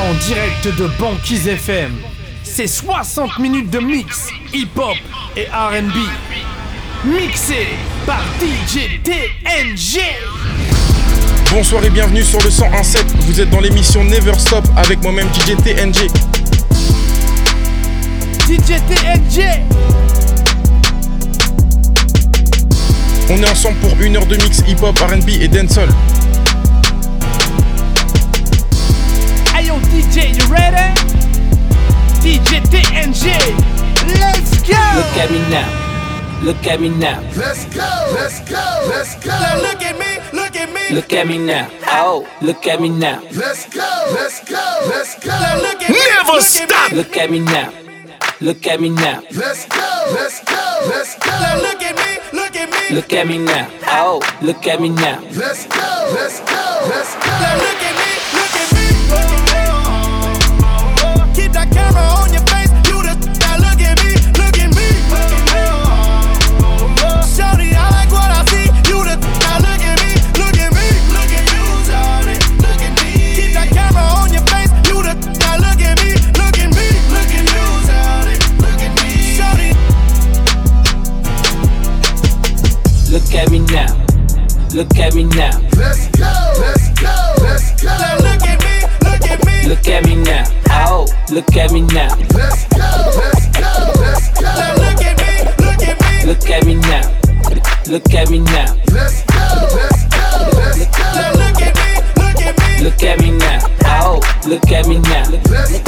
En direct de Banquise FM, c'est 60 minutes de mix hip-hop et RB. Mixé par DJ TNG. Bonsoir et bienvenue sur le 101.7. Vous êtes dans l'émission Never Stop avec moi-même DJ TNG. DJ TNG. On est ensemble pour une heure de mix hip-hop, RB et dancehall. DJ, you ready? DJ TNG. Let's go! Look at me now. Look at me now. Let's go, let's go, let's go. Now look at me, look at me. Look at me now. Oh, look at me now. Let's go, let's go, let's go. Now look at me. Never look stop. At me. Look at me now. Look at me now. Let's go, let's go, let's Now go. look at me, look at me. Look at me now. Oh, look at me now. Let's go, let's go, let's go. look at me, look Look at me now. Let's go, let's go, let's now go. look at me, look at me. Look at me now. Oh, look at me now. Let's go, let's go, let's Now go. look at me, look at me. Look at me now. Look at me now. Let's go, let's go, let's Now go. look at me, look at me. Look at me now. Oh, look at me now. Let's go,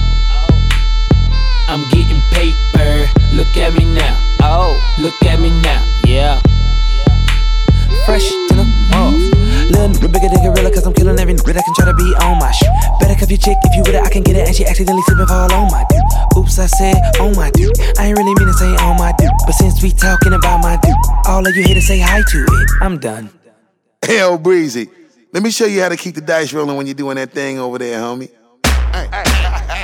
I'm getting paper. Look at me now. Oh, look at me now. Yeah. Fresh to the off. Little nigga bigger than gorilla, cause I'm killing every nigga that can try to be on my shit. Better cuff your chick if you with it, I can get it. And she accidentally slip and fall on my dude. Oops, I said on my dude. I ain't really mean to say on my dude. But since we talking about my dude, all of you here to say hi to it. I'm done. Hell, Breezy. Let me show you how to keep the dice rolling when you're doing that thing over there, homie.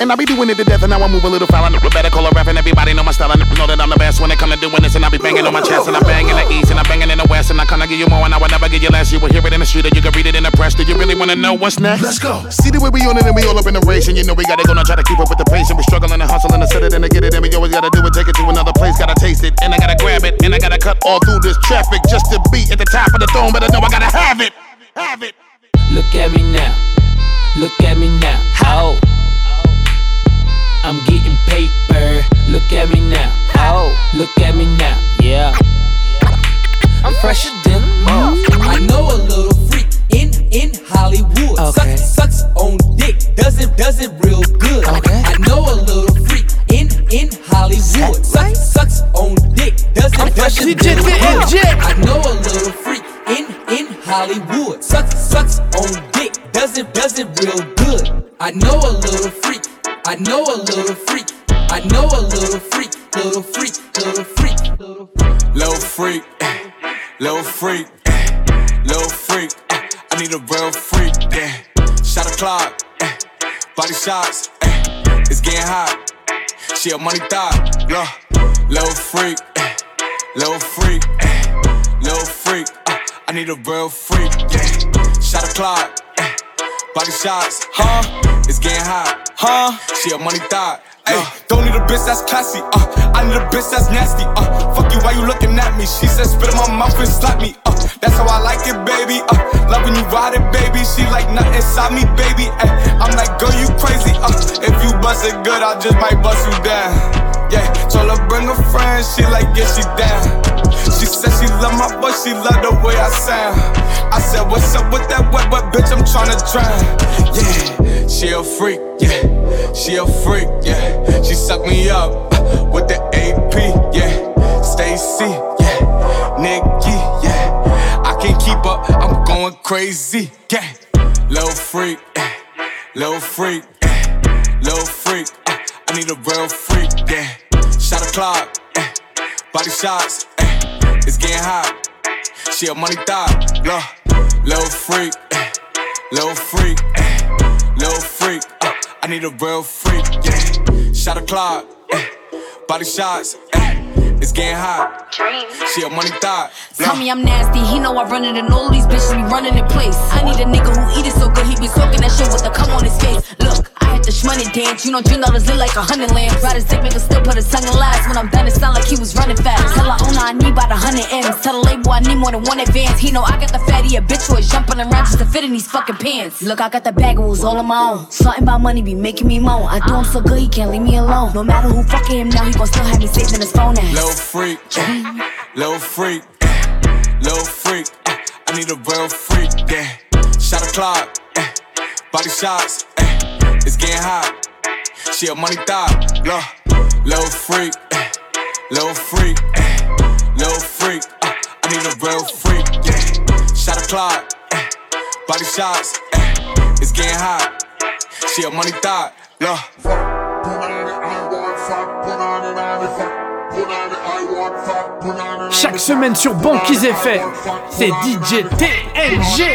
And I be doing it to death, and now I move a little foul. And better call a rap, and everybody know my style. I know that I'm the best when it come to doing this. And I be banging on my chest, and I bang in the east, and I'm banging in the west. And I kinda give you more, and I will never give you less. You will hear it in the street, or you can read it in the press. Do you really wanna know what's next? Let's go. See the way we on it, and we all up in the race. And you know we gotta go now, try to keep up with the pace. And we struggling and hustling to set it and to get it. And we always gotta do it, take it to another place. Gotta taste it, and I gotta grab it, and I gotta cut all through this traffic just to be at the top of the throne. But I know I gotta have it, have it. Look at me now. Look at me now. Oh. I'm getting paper. Look at me now. Oh, look at me now. Yeah. I'm fresher than off. I know a little freak in in Hollywood. Okay. Sucks sucks on dick, does it does it real good. Okay. I know a little freak in in Hollywood. Sucks sucks on dick, does it does it real good. I know a little freak in in Hollywood. Sucks sucks on dick, does it does it real good. I know a little freak. I know a little freak. I know a little freak, little freak, little freak, little freak. Little freak, eh, little freak, eh. Eh. I need a real freak, yeah. Shot a clock, eh, body shots, eh. it's getting hot. She a money look. Little freak, little freak, little freak. I need a real freak, yeah. Shot a clock, eh, body shots, huh? It's getting hot, huh? She a money thought. Ay, don't need a bitch that's classy, uh. I need a bitch that's nasty, uh. Fuck you, why you looking at me? She said spit in my mouth and slap me, uh. That's how I like it, baby. Uh, love when you ride it, baby. She like nothing inside me, baby. Ay, I'm like, girl, you crazy. Uh, if you bust it good, I just might bust you down. Yeah, told her bring a friend, she like, yeah, she down. She said she love my voice, she love the way I sound. I said, what's up with that wet, but bitch, I'm tryna drown. Yeah, she a freak, yeah, she a freak, yeah. She suck me up uh, with the AP, yeah. Stacy, yeah, Nikki, yeah. I can't keep up, I'm going crazy, yeah. Little freak, eh, little freak, eh, little freak. Uh, I need a real freak, yeah. Shot a clock, eh, body shots, eh, it's getting hot. She a money thought, look, little freak, eh, little freak, eh, little freak. Uh, I need a real freak, yeah. Shot a clock, eh, body shots, eh. It's getting hot. She a money thought. Tell me I'm nasty. He know I run it and all these bitches be running in place. I need a nigga who eat it so good he be soaking that shit with the cum on his face. Look, Hit the shmoney dance. You know, Dream dollars lit like a hundred lambs. Ride his dick, make still put his tongue in last. When I'm done, it sound like he was running fast. Tell her owner I need about a hundred M's. Tell the label I need more than one advance. He know I got the fatty, a bitch jumping around just to fit in these fucking pants. Look, I got the bag rules all on my own. Something about money be making me moan. I do him so good, he can't leave me alone. No matter who fucking him now, he gon' still have me saved in his phone ass. Little freak, little freak, little freak. I need a real freak, yeah. Shot a clock, eh, body shots, eh, it's getting hot. She a money thought, look, little freak, eh, little freak, eh, little freak. Uh, I need a real freak, yeah. Shot a clock, eh, body shots, eh, it's getting hot. She a money thought, look. Chaque semaine sur Banquise FM, c'est DJ TNG.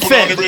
Banquise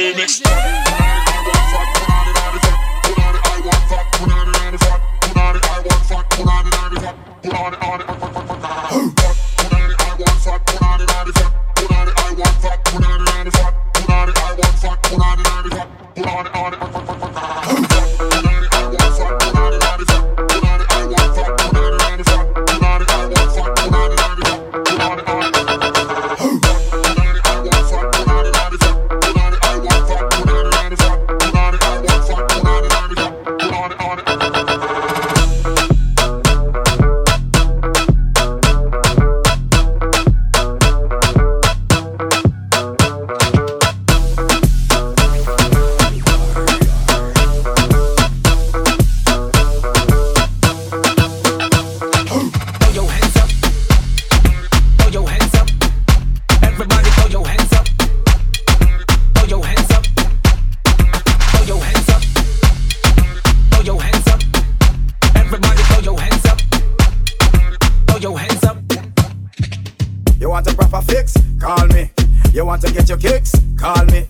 to get your kicks? Call me.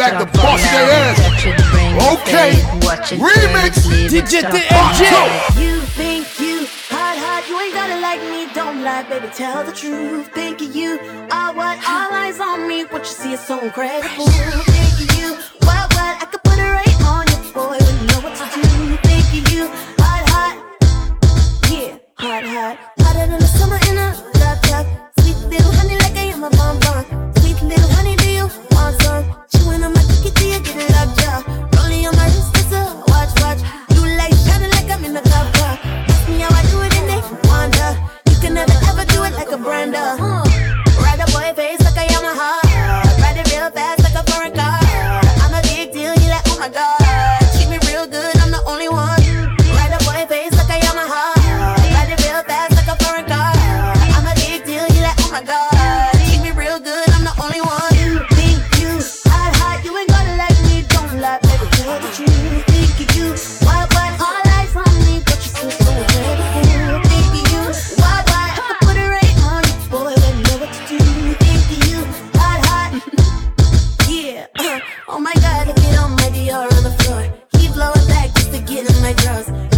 back to bust their ass. Okay, remix. DJ DMJ. You think you hot, hot, you ain't gotta like me. Don't lie, baby, tell the truth. Think you are what all eyes on me. What you see is so crazy. girls.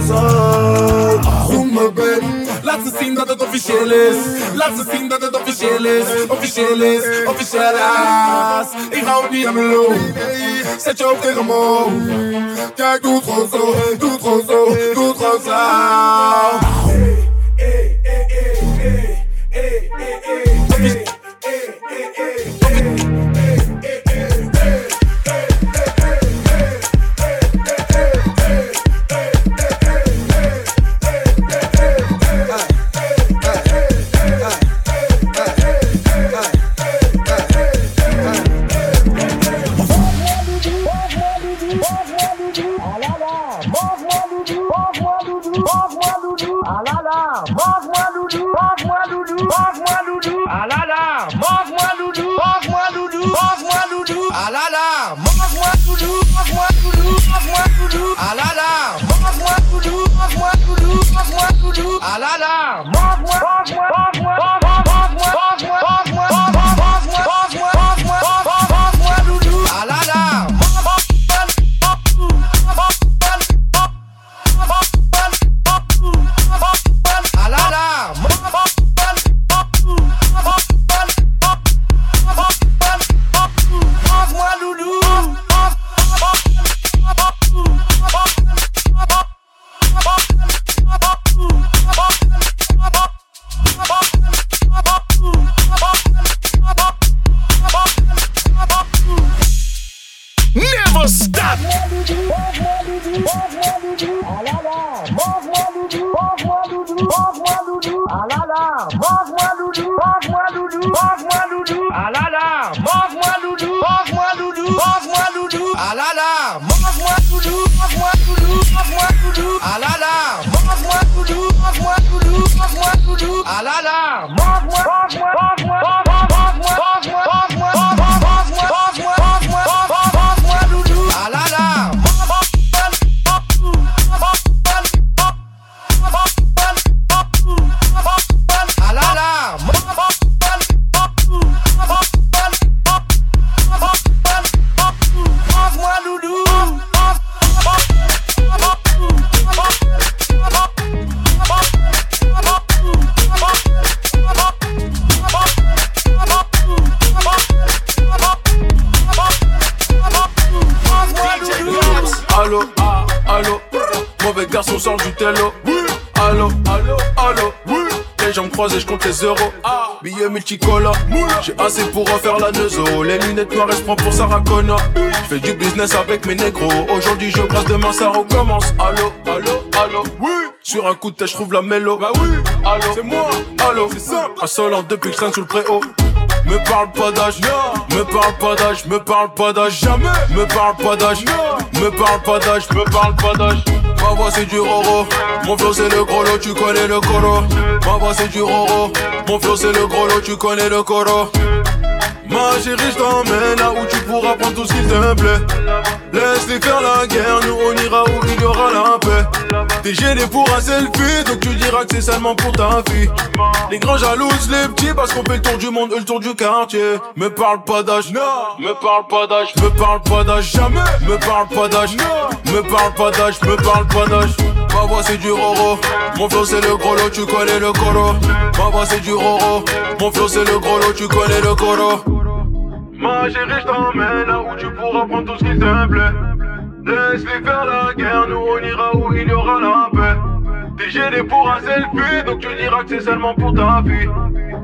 Zoom me babe. Laat ze zien dat het officieel is. Laat ze zien dat het officieel is. Officieel is, officieel is. Ik hou niet aan mijn loop. Zet je hoofd tegen me. Kijk, doe het gewoon zo. Doe het gewoon zo. Doe het gewoon zo. Never la, mange-moi doudou, mange-moi doudou, mange-moi doudou. Ah la mange-moi doudou, mange-moi doudou, mange-moi doudou. Ah la la, sort du télo. Allô, allô, allô, les jambes croisées, je compte les euros. Billets multicolores, j'ai assez pour refaire la neuzo. Les lunettes noires, elles se prend pour Sarah Connor. Je fais du business avec mes négros. Aujourd'hui, je brasse, demain ça recommence. Allô, allô, allô, oui. Sur un coup de tête, je trouve la mélo. Bah oui, allô, c'est moi, allô, c'est simple. Insolent depuis que je sous le préau. Me parle pas d'âge, me parle pas d'âge, me parle pas d'âge, jamais, me parle pas d'âge, me parle pas d'âge, me parle pas d'âge. Ma voix c'est du roro, mon flow c'est le gros lot, tu connais le coro. Ma voix c'est du roro, mon flow c'est le gros lot, tu connais le coro. Ma chérie, je t'emmène là où tu pourras prendre tout ce qu'il te plaît. Laisse-les faire la guerre, nous on ira où il y aura la paix. T'es gêné pour un selfie, donc tu diras que c'est seulement pour ta fille. Les grands jalousent les petits parce qu'on fait le tour du monde, le tour du quartier. Me parle pas d'âge, non. Me parle pas d'âge, me parle pas d'âge, jamais. Me parle pas d'âge, non. Me parle pas d'âge, me parle pas d'âge. Ma voix c'est du roro, mon flow c'est le gros lot, tu connais le coro. Ma voix c'est du roro, mon flow c'est le gros lot, tu connais le coro. Ma chérie, je t'emmène là où tu pourras prendre tout ce qu'il te plaît. Laisse-les faire la guerre, nous on ira où il y aura la paix. T'es gêné pour un selfie, donc tu diras que c'est seulement pour ta fille.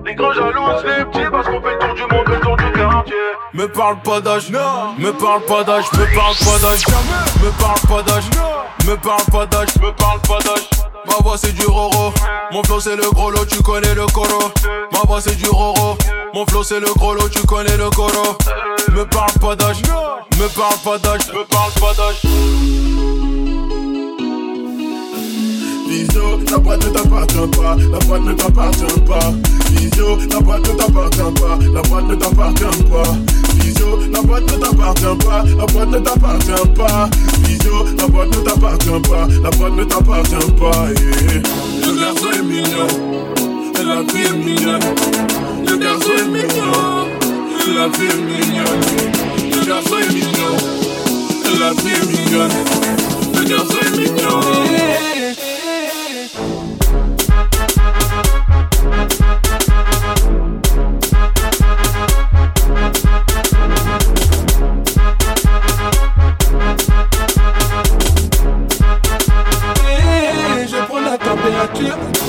Les grands jalousent les petits parce qu'on fait le tour du monde, le tour du quartier. Me parle pas d'âge, me parle pas d'âge, me parle pas d'âge, me parle pas d'âge, me parle pas d'âge, me parle pas d'âge. Ma voix c'est du roro, mon flow c'est le gros lot, tu connais le coro. Ma voix c'est du roro, mon flow c'est le gros lot, tu connais le coro. Me parle pas d'âge, me parle pas d'âge, me parle pas d'âge. Visio, la boîte ne t'appartient pas, la boîte ne t'appartient pas. Visio, la boîte ne t'appartient pas, la boîte ne t'appartient pas. Visio, la boîte ne t'appartient pas, la boîte ne t'appartient pas. Visio, la boîte ne t'appartient pas, la boîte ne t'appartient pas. Le garçon est mignon, et la fille est mignonne. Le garçon est mignon, et la fille est mignonne. Le garçon est mignon, et la fille est mignonne. Le garçon est mignon. La température.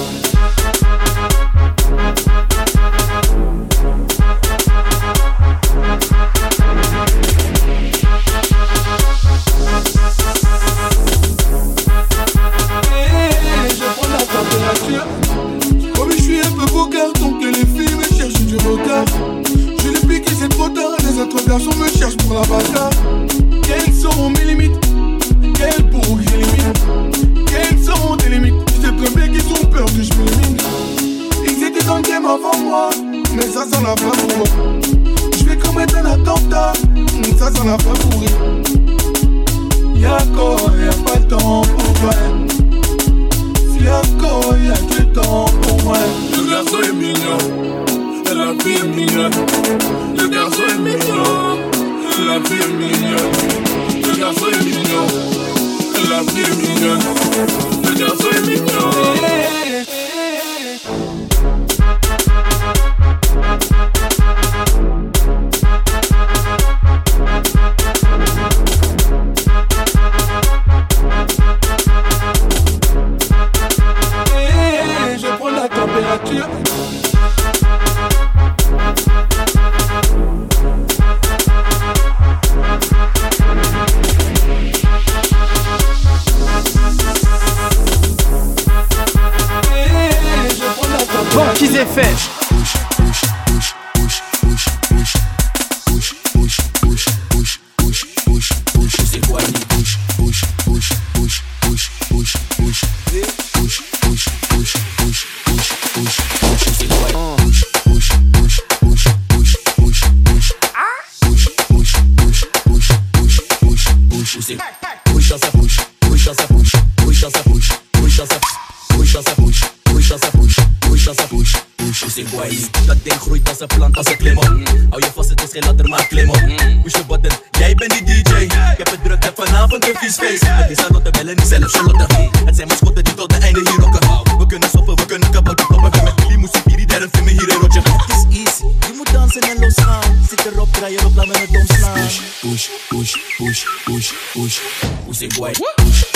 Erop, laat me het. Push, push, push, push, push, push. Push is guay. Push, push, push,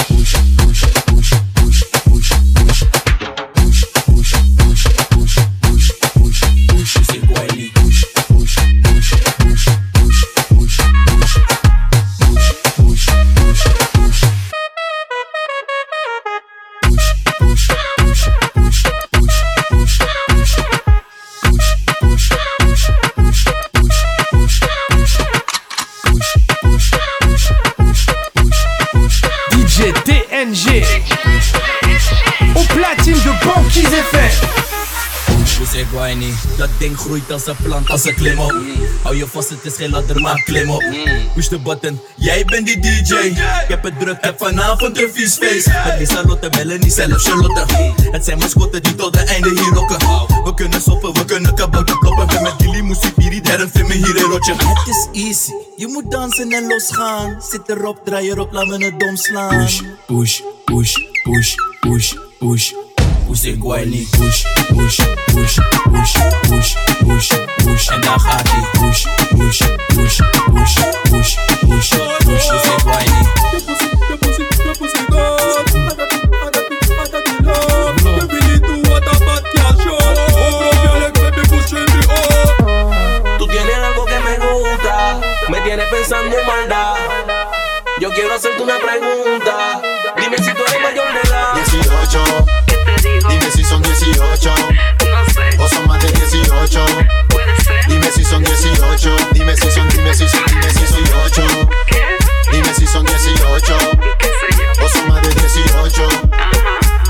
Ik niet, dat ding groeit als een plant, als een klim op. Hou je vast, het is geen ladder, maar klim op. Push de button, jij bent die DJ. Ik heb het druk, heb vanavond een vies feest. Het is Charlotte, bellen niet zelf Charlotte. Het zijn mascotten die tot de einde hier rocken. We kunnen soppen, we kunnen kabakken kloppen. We met jullie muziek, hier, derde film hier in rotje. Het is easy, je moet dansen en losgaan. Zit erop, draai erop, laat me het dom slaan. Push, push, push, push, push, push. Push ik guay niet. Push, push, push, push, push, push, push. En dan gaat ie. Push, push, push, push, push, push, push. Push ik guay niet. Tú tienes algo que me gusta, me tienes pensando en maldad. Yo quiero hacerte una pregunta. 18. Dime si son 18. Dime si son, dime si son, dime si son 18. Dime si son 18. O son más de 18.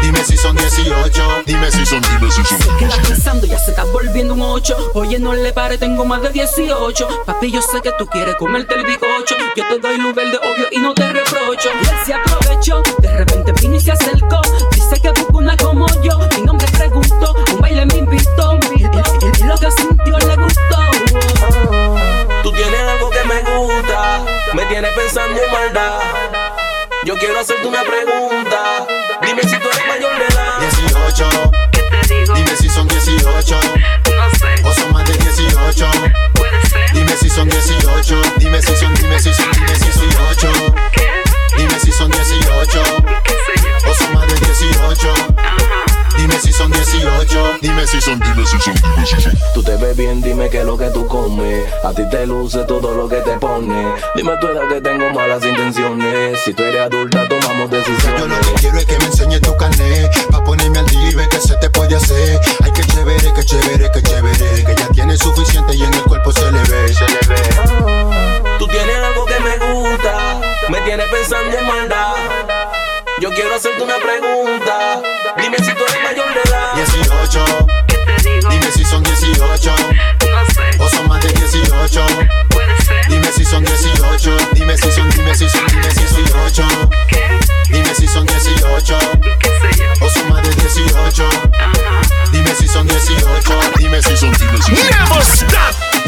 Dime si son 18. Dime si son, dime si son. Queda pensando, ya se está volviendo un 8. Oye, no le pare, tengo más de 18. Papi, yo sé que tú quieres comerte el bicocho. Yo te doy luz verde, obvio, y no te reprocho. Él se aprovechó, de repente vino y se acercó. Dice que busca una como yo. Mi nombre preguntó, un baile me invitó. Lo que sintió le gustó. Tú tienes algo que me gusta, me tienes pensando en maldad. Yo quiero hacerte una pregunta. Dime si tú eres mayor de edad. 18. Dime si son 18. O son más de 18. Dime si son 18. Dime si son, dime si son, dime si son 18. Dime si son 18. O son más de 18. Dime si son 18. Dime si son, dime si son, dime si son. Tú te ves bien, dime qué es lo que tú comes. A ti te luce todo lo que te pone. Dime tu edad que tengo malas intenciones. Si tú eres adulta, tomamos decisiones. Yo lo que quiero es que me enseñes tu carnet Pa' ponerme al día y ver qué se te puede hacer Ay, que chévere, que chévere, que chévere Que ya tienes suficiente y en el cuerpo se le ve, se le ve Tú tienes algo que me gusta, me tienes pensando en maldad. Yo quiero hacerte una pregunta. Dime si tú eres mayor de edad. 18 Dime si son 18 O son más de 18 Dime si son 18 Dime si son, dime si son, dime si son 18 Dime si son 18 O son más de 18 Dime si son 18 Dime si son, dime si son Never stop.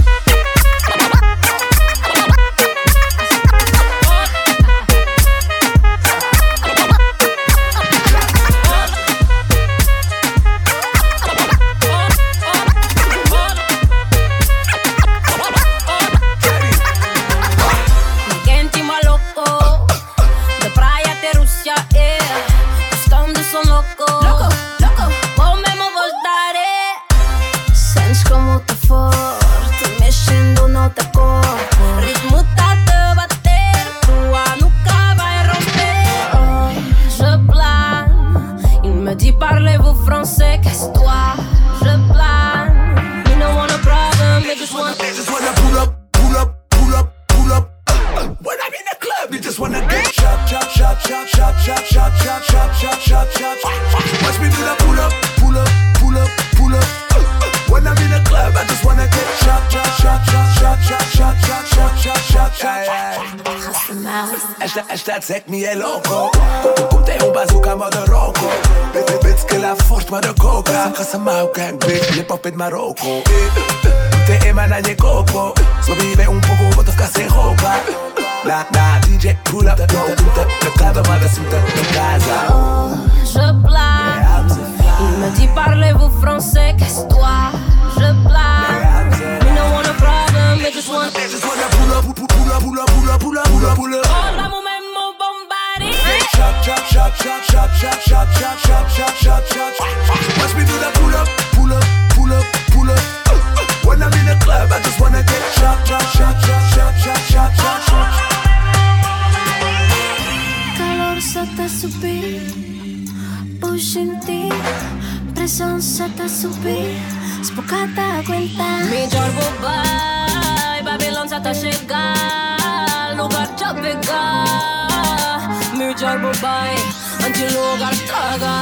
मुझे लोग अटकागा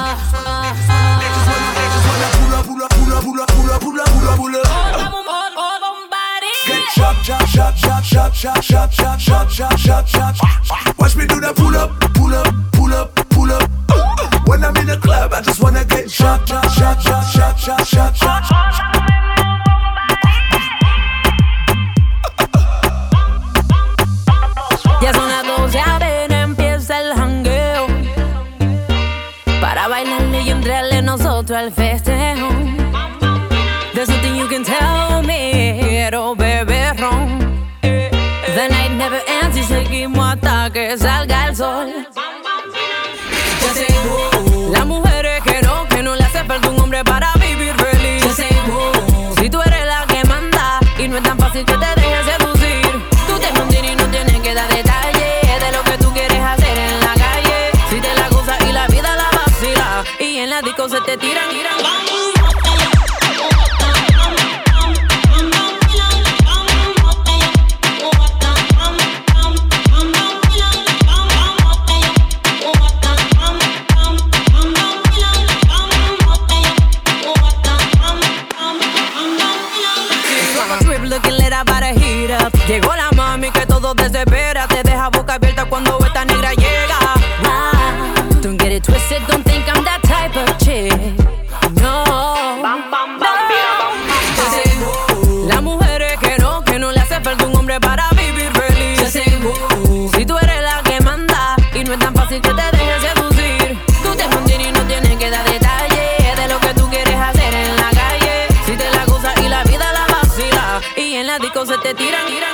Shot, shot, shot, shot, shot, shot, shot, shot, shot, shot, shot. Watch me do that pull up, pull up, pull up, pull up. When I'm in the club, I just wanna get shot, shot, shot, shot, shot, shot, shot, shot. que salga te tiran, tiran.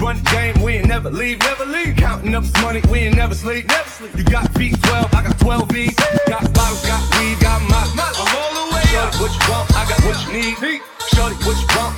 run game, we ain't never leave, never leave. Counting up money, we ain't never sleep, never sleep. You got feet 12, I got 12 beats. Got bottles, got weed, got my, my. I'm all the way up. What you want? I got what you need. Shorty, what you want?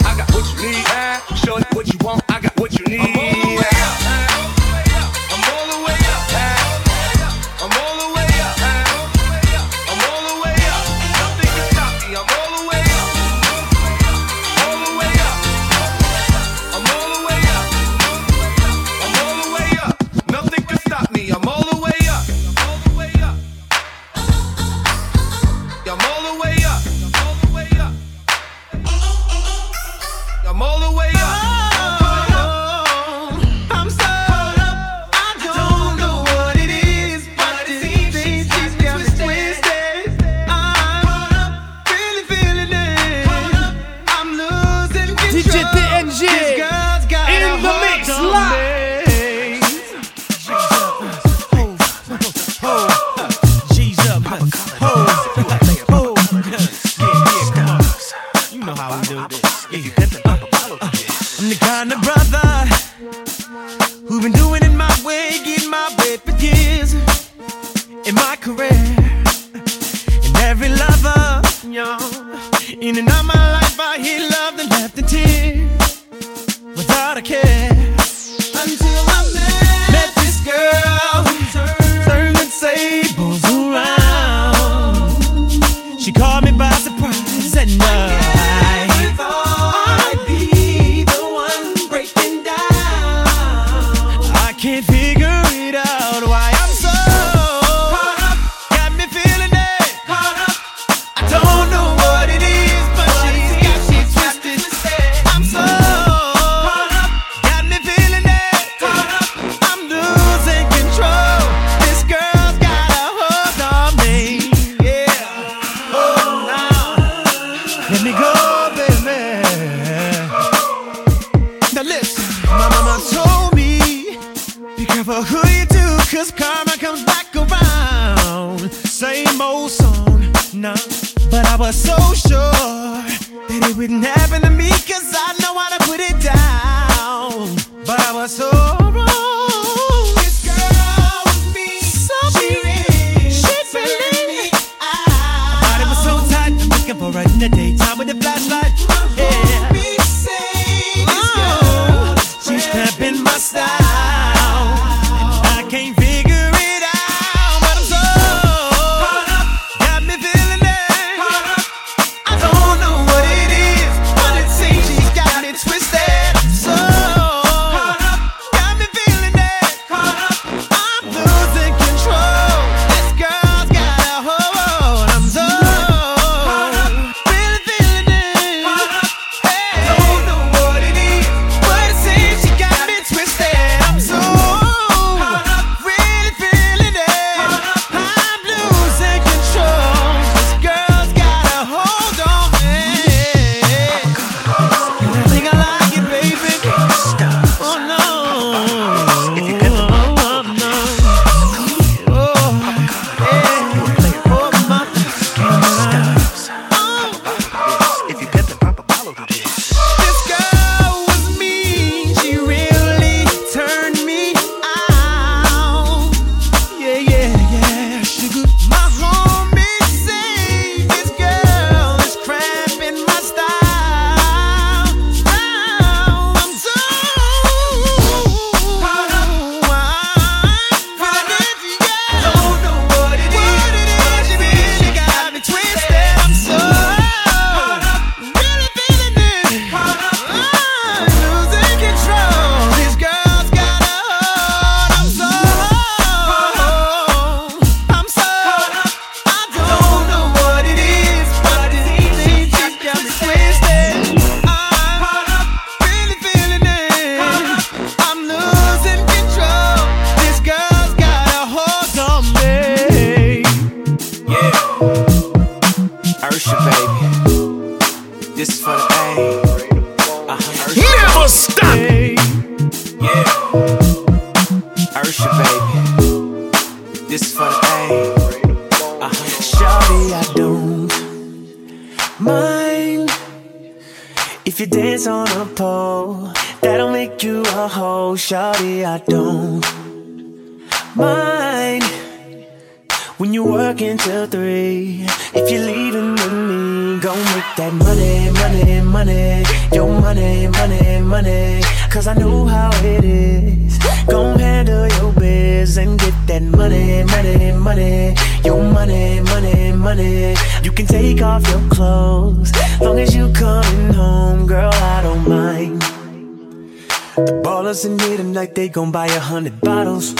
The ballers in here tonight, they gon' buy a hundred bottles.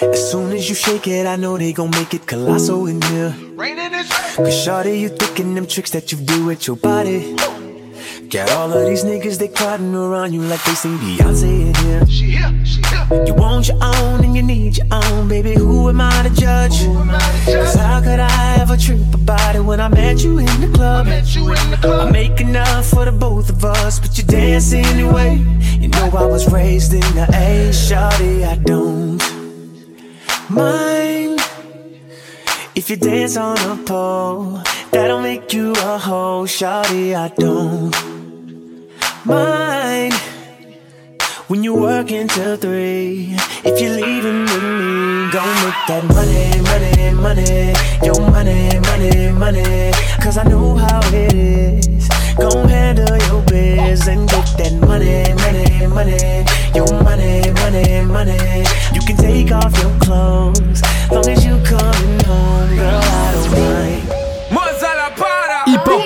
As soon as you shake it, I know they gon' make it colossal in here. Cause shawty, you thinking them tricks that you do with your body. Got all of these niggas, they crowding around you like they sing Beyonce in here. She here, she here. You want your own and you need your own, baby. Who am I to judge? Cause how could I ever trip about it when I met you in the club? I make enough for the both of us, but you dance anyway. You know I was raised in the A, shawty, I don't mind if you dance on a pole. That'll make you a hoe, shawty. I don't mind when you work until three. If you're leaving with me, go make that money, money, money. Your money, money, money. Cause I know how it is. Go handle your biz and get that money, money, money. Your money, money, money. You can take off your clothes. Long as you coming home, girl, I don't mind.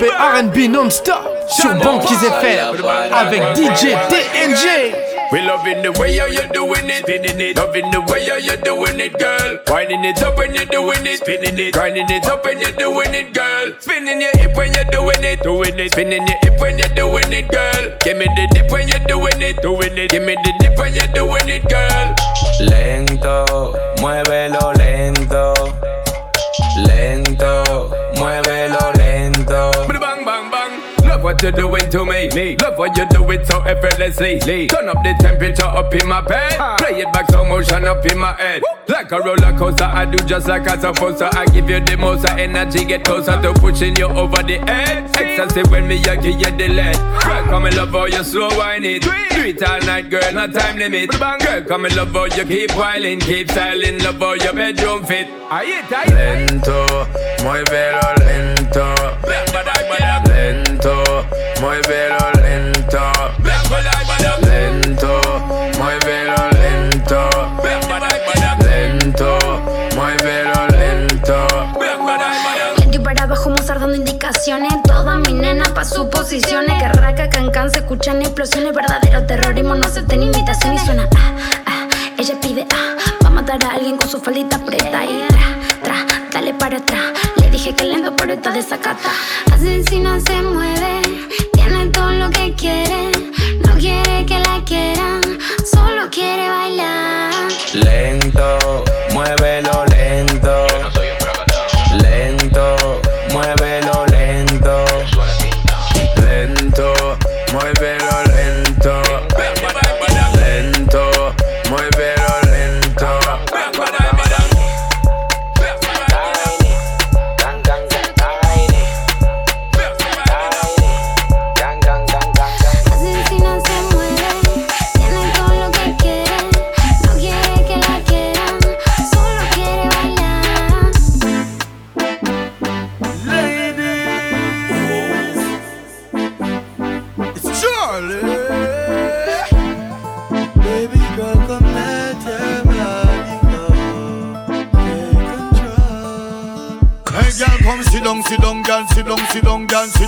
Hip-hop et R&B non-stop sur Banquise FM avec DJ TNG. We loving the way how you doing it, spinning it. Loving the way how you doing it, girl. Winding it up when you're doing it, spinning it. Grinding it up when you're doing it, girl. Spinning your hip when you're doing it, doing it. Spinning your hip when you're doing it, girl. Give me the dip when you're doing it, doing it. Give me the dip when you're doing it, girl. Lento, muévelo lento. Lento, muévelo what you're doing to me. me. Love what you do it so effortlessly. Lee. Turn up the temperature up in my bed. Play it back slow motion up in my head. Like a roller coaster, I do just like I'm supposed to. I give you the most of energy, get closer to pushing you over the edge. Ecstasy when me, I give you the lead. Girl, come and love how you slow wine it. Do it all night, girl, no time limit. Girl, come and love how you keep whiling, keep styling, love how your bedroom fit. Ahí está, ahí Lento, muévelo lento. Lento, muévelo lento. Lento, muévelo lento. Lento, muévelo lento. Y para abajo Mozart dando indicaciones. Toda mi nena pa' sus posiciones Que raca, cancan, se escuchan explosiones. Verdadero terrorismo, no acepten imitación Y suena. Ah, ah, ella pide ah Va a matar a alguien con su faldita preta. Y tra, tra, dale para atrás. Le dije que lento pero está desacata. Asesina se mueve todo lo que quiere No quiere que la quieran Solo quiere bailar. Lento,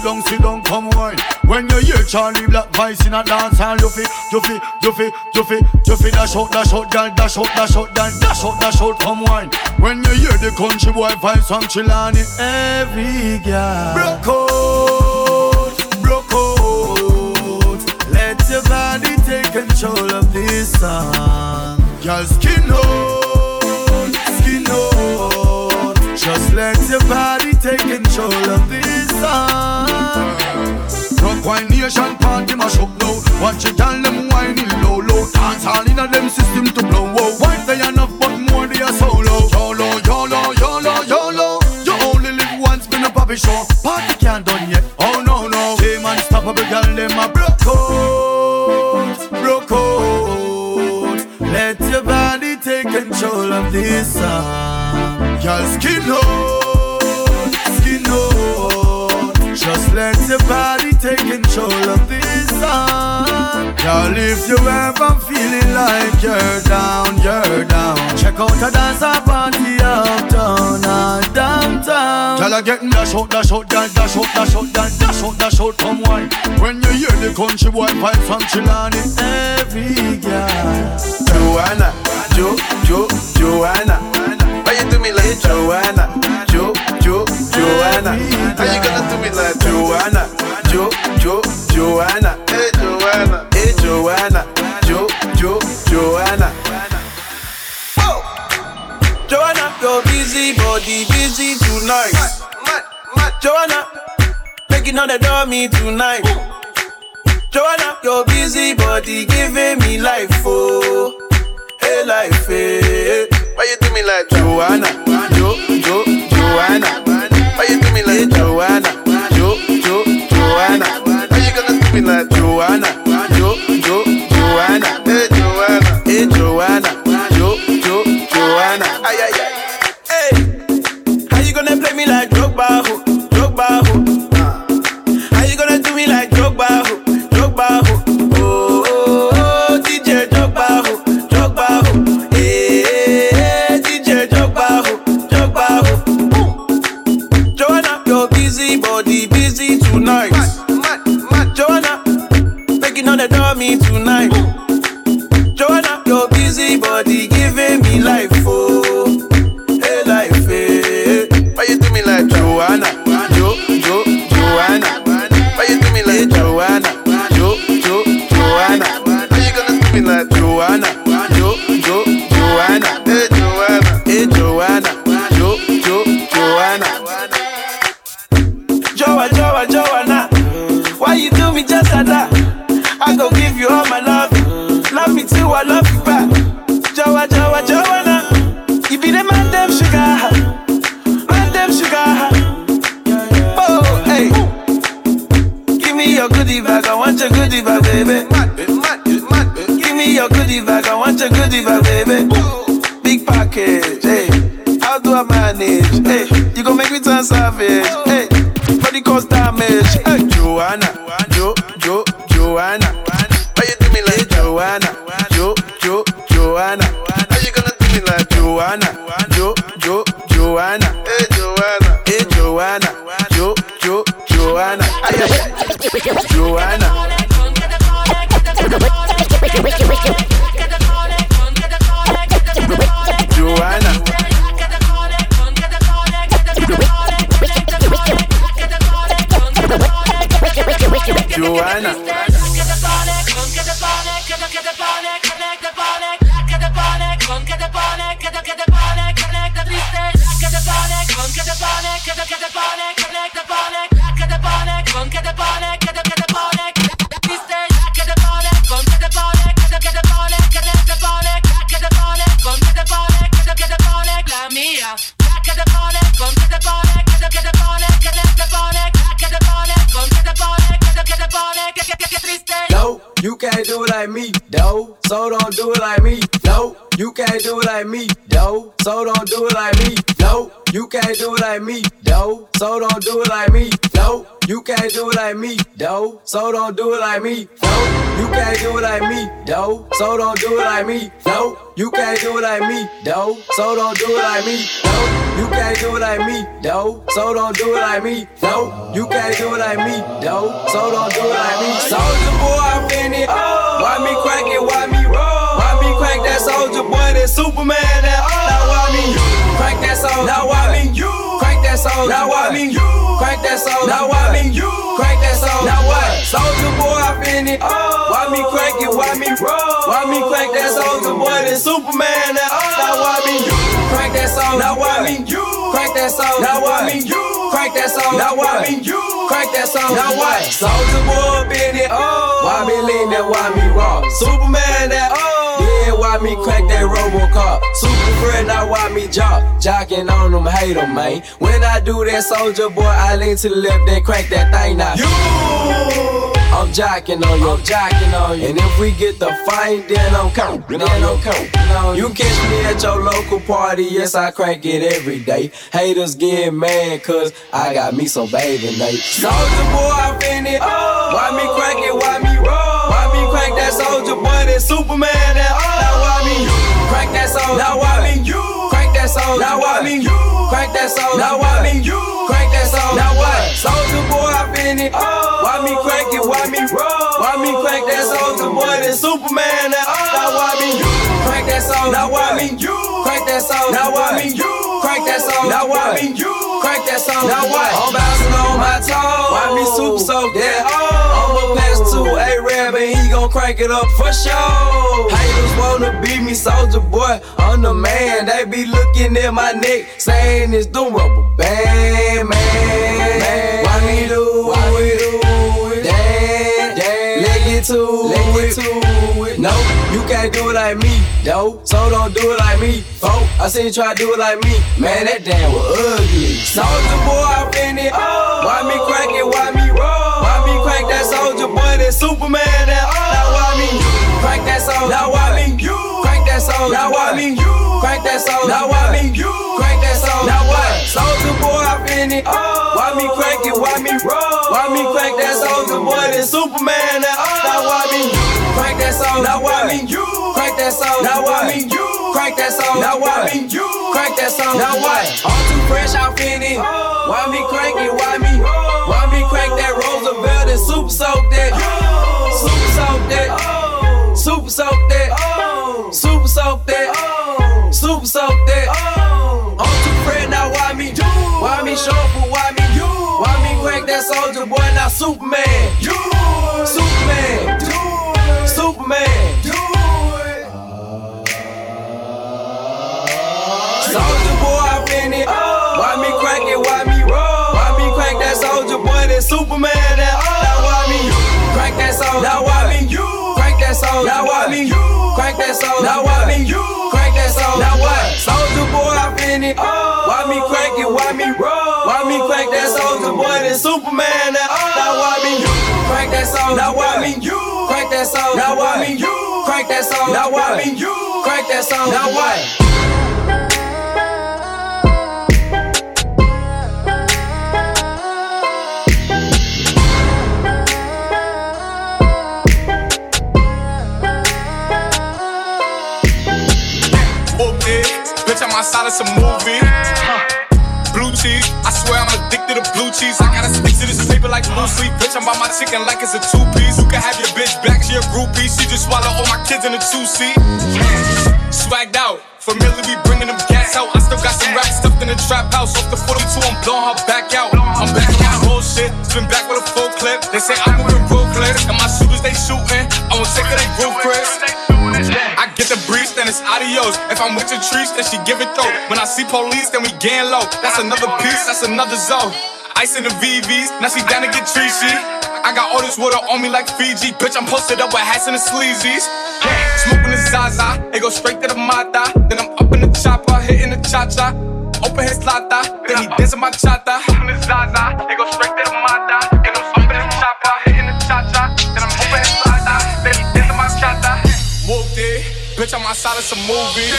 down, sit down, come wine. When you hear Charly Black voice in a dance hall, you fi, you fi, you fi, you fi, you fi dash out, dash out, girl, dash out, dash out, girl, dash out, dash out, come wine. When you hear the country boy voice from Chilani, every girl broke out, broke out. Let your body take control of this song. Girl, skin out, skin out. Just let your body take control of this song. Creation party mash up now. Watch it all them whining low low. Dance all in a them system to blow. Oh. Wife they enough but more they are solo YOLO, YOLO, YOLO, YOLO. You only live once, been a poppy show. Party can't done yet, oh no no. Team unstoppable girl them a broke out Broke out Let your body take control of this song Girl skin out, skin out Just let your body take control of this song. Girl, if you ever feeling like you're down, you're down. Check out a dance party uptown and downtown. Girl, I getting dash out, dash out, girl, dash out, dash out, girl, dash out, dash out, come wine. When you hear the country boy fight from Chilani, every girl. Joanna, Jo, Jo, Joanna. Why you do me like Joanna? Jo, Jo, Joanna. How you gonna do me like Joanna? Jo, Jo, Joanna. Hey Joanna, hey Joanna. Jo, Jo, Joanna. Oh, Joanna, your busy body busy tonight. Joanna, making all the dummy tonight. Joanna, your busy body giving me life, oh, hey life, hey. Why you do me like Joanna, Jo, Jo, Joanna? Why you do me like Joanna, Jo, Jo, Joanna? Why you gonna do me like Joanna, it like me, no. So don't do it like me, no. You can't do it like me, no. So don't do it like me, no. You can't do it like me, no. So don't do it like me, no. You can't do it like me, no. So don't do it like me, no. You can't do it like me, no. So don't do it like me. Soldier boy, I'm in it. Why me crack it? Why me roll? Why me crack that soldier boy? That Superman? That now why me crack that soldier? Now why me crack that soldier? Now why me crack that soldier? Now why me crack that soldier? Now what? Soldier boy, I'm in it. Oh. Why me crack it? Why me roll? Why me crank that oh. soldier boy? That Superman? That oh. now why me you crank that soldier? Now why me you crank that soldier? Now why me you crank that soldier? Now why me crack that soldier? Now what? Soldier boy, been it. Why me lean that? Why me raw? Superman? That yeah. Why me crack that Robocop? Super friend, now why me jock? Jocking on them, hate them, man. When I do that, soldier boy, I lean to the left, then crack that thing now. You. I'm jacking on you, I'm jacking on you. And if we get the fight, then I'm counting, then I'm counting. You catch me at your local party, yes, I crank it every day. Haters get mad, cause I got me some Bathing Ape. Soldier boy, I finna. Why me crank it, why me roll? Why me crank that soldier boy, that Superman, that Now why me you. Crank that soldier Now why me you. Crank that soldier Now why me you. Crank that soldier Now what? Soldier boy, I finna. Oh. Why me crank it, why me roll? Why me crank that soldier boy, that Superman, that oh. Now why me you. Crank that soldier Now why me you. Crank that soldier Now why me you. Crank that soldier Now why me you. Crank that soldier Now what? I'm bouncing on my toes. Why me super so that oh? Crank it up for sure. Haters wanna beat me, soldier boy. I'm the man. They be looking at my neck, saying it's the rubber band, man. Why me do? Why we do it? Damn, it to, leg it to it. No, you can't do it like me, though. So don't do it like me, folk. I seen you try to do it like me, man. That damn was ugly. Soldier boy, I finna. Why me crank it? Why me roll? Why me crank that soldier That Superman? That oh. Now why me crank that soldier? Now why me you crank that soldier? Now why me you crank that soldier? Now why me you crank that soldier? Now what? Soldier boy, I finna. Oh. Why me crank it? Why me roll? Why me crank that soldier boy? That Superman? That oh. Now why me crank that soldier? Now why me you crank that soldier? Now why me you crank that soldier? Now why me you crank that soldier? Now what? I'm too fresh, I'm finna. Oh. Why me crank it? Why me? Why me crank that Roosevelt and super soak that? Super soak that. Super soak that. Super soak that. Super soak that. I'm too fresh now. Why me? Why me shuffle? Why me? Why me crank that soldier boy? Now Superman. Superman. Superman. Uh. Soldier boy, I finna. Why me crank it? Why me roll? Why me crank that soldier boy? That Superman? That oh. Now why me crank that soldier? Now why me crank that soldier? Now why me crank that soldier? Now why me crank that soldier? Now what? Soldier boy, I finna. Oh. Why me crank it? Why me roll? Why me crank that soldier boy? That Superman? That oh. Now why me crank that soldier? Now why me crank that soldier? Now why me crank that soldier? Now why me crank that soldier? Now what? Outside some movie. Huh. Blue cheese, I swear I'm addicted to blue cheese. I gotta stick to this paper like blue sleep. Bitch, I'm by my chicken like it's a two piece. You can have your bitch back, she a groupie. She just swallow all my kids in a two seat. Swagged out, familiar be bringing them gas out. I still got some racks stuffed in the trap house. Off the 42, I'm blowing her back out. I'm back on my bullshit, spin back with a full clip. They say I'm moving real clear, and my shooters they shooting. I won't take of they Chris. I get the breeze, then it's adios. If I'm with your trees, then she give it though. When I see police, then we gang low. That's another piece, that's another zone. Ice in the VVs, now she down to get treachy. I got all this water on me like Fiji. Bitch, I'm posted up with hats and the sleazies. Smoking the Zaza, it go straight to the Mata. Then I'm up in the chopper, hitting the cha cha. Open his lata, then he dancing my chata. Smoking the Zaza, it go straight to the Mata. Bitch, I'm outside of some movie.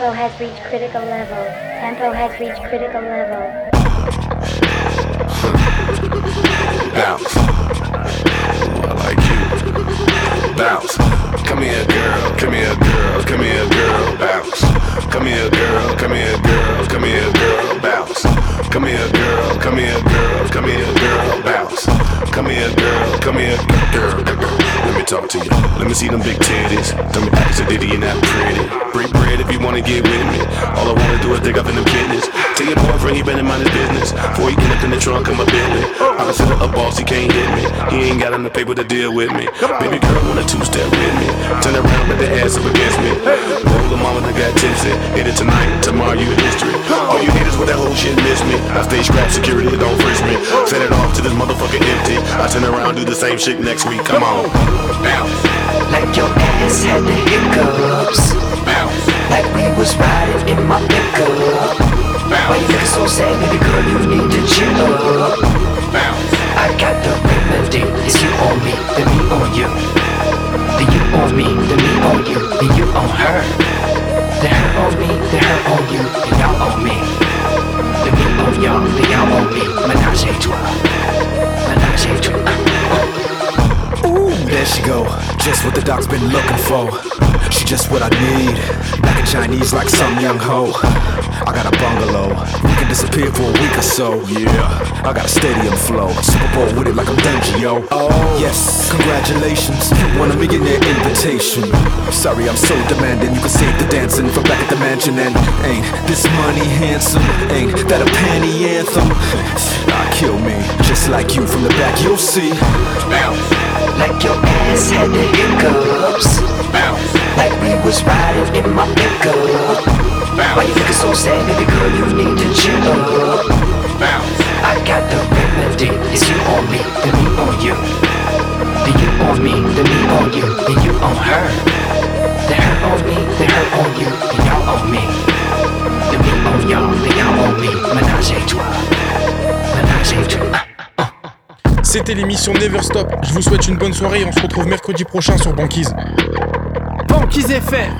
Tempo has reached critical level. Tempo has reached critical level. Bounce. I like you. Bounce. Come here, girl. Come here, girl. Come here, girl. Bounce. come here, girl, come here, girl, come here, girl, bounce. Come here, girl, come here, girl, come here, girl, bounce. Come here, girl, come here, girl. Let me talk to you. Me see them big titties. Them ask a ditty, you're not pretty. Break bread if you wanna get with me. All I wanna do is dig up in the business. Tell your boyfriend he better mind his business. Before he get up in the trunk of my Bentley. I consider a boss, he can't hit me. He ain't got enough paper to deal with me. Baby girl wanna two-step with me. Turn around, let the ass up against me. Roll the mama that got tipsy. Hit it tonight, tomorrow you history. All you need is when that whole shit miss me. I stay strapped, security don't frisk me. Set it Around, do the same shit next week. Come on. Like your ass had the hiccups. Like we was riding in my pickup. Why you looking so sad, baby girl? You need to chill up. I got the remedy. It's you on me, then me on you. Then you on me, then me on you, then you on her. Then her on me, then her on you, then y'all on me. Then me on y'all, then y'all on me. Menage a trois. Menage a trois. There she go. Just what the doc's been looking for. She just what I need. Black and Chinese like some young hoe. I got a bungalow. We can disappear for a week or so. Yeah, I got a stadium flow. Super Bowl with it like I'm Dungy, Oh, yes, congratulations. Won a millionaire invitation. Sorry, I'm so demanding. You can save the dancing from back at the mansion. And ain't this money handsome? Ain't that a panty anthem? Ah, kill me. Just like you from the back, you'll see. Like your ass had the hiccups. Like we was riding in my pickup. Why you looking so sad, baby girl? You need to chill up. I got the remedy. It's you on me, then me on you. Then you on me, then me on you, then you on her. Then her on me, then her on you, then y'all on me. Then me on y'all, then y'all on me. Menage a trois. Menage a trois. C'était l'émission Never Stop. Je vous souhaite une bonne soirée et on se retrouve mercredi prochain sur Banquise. Banquise FM.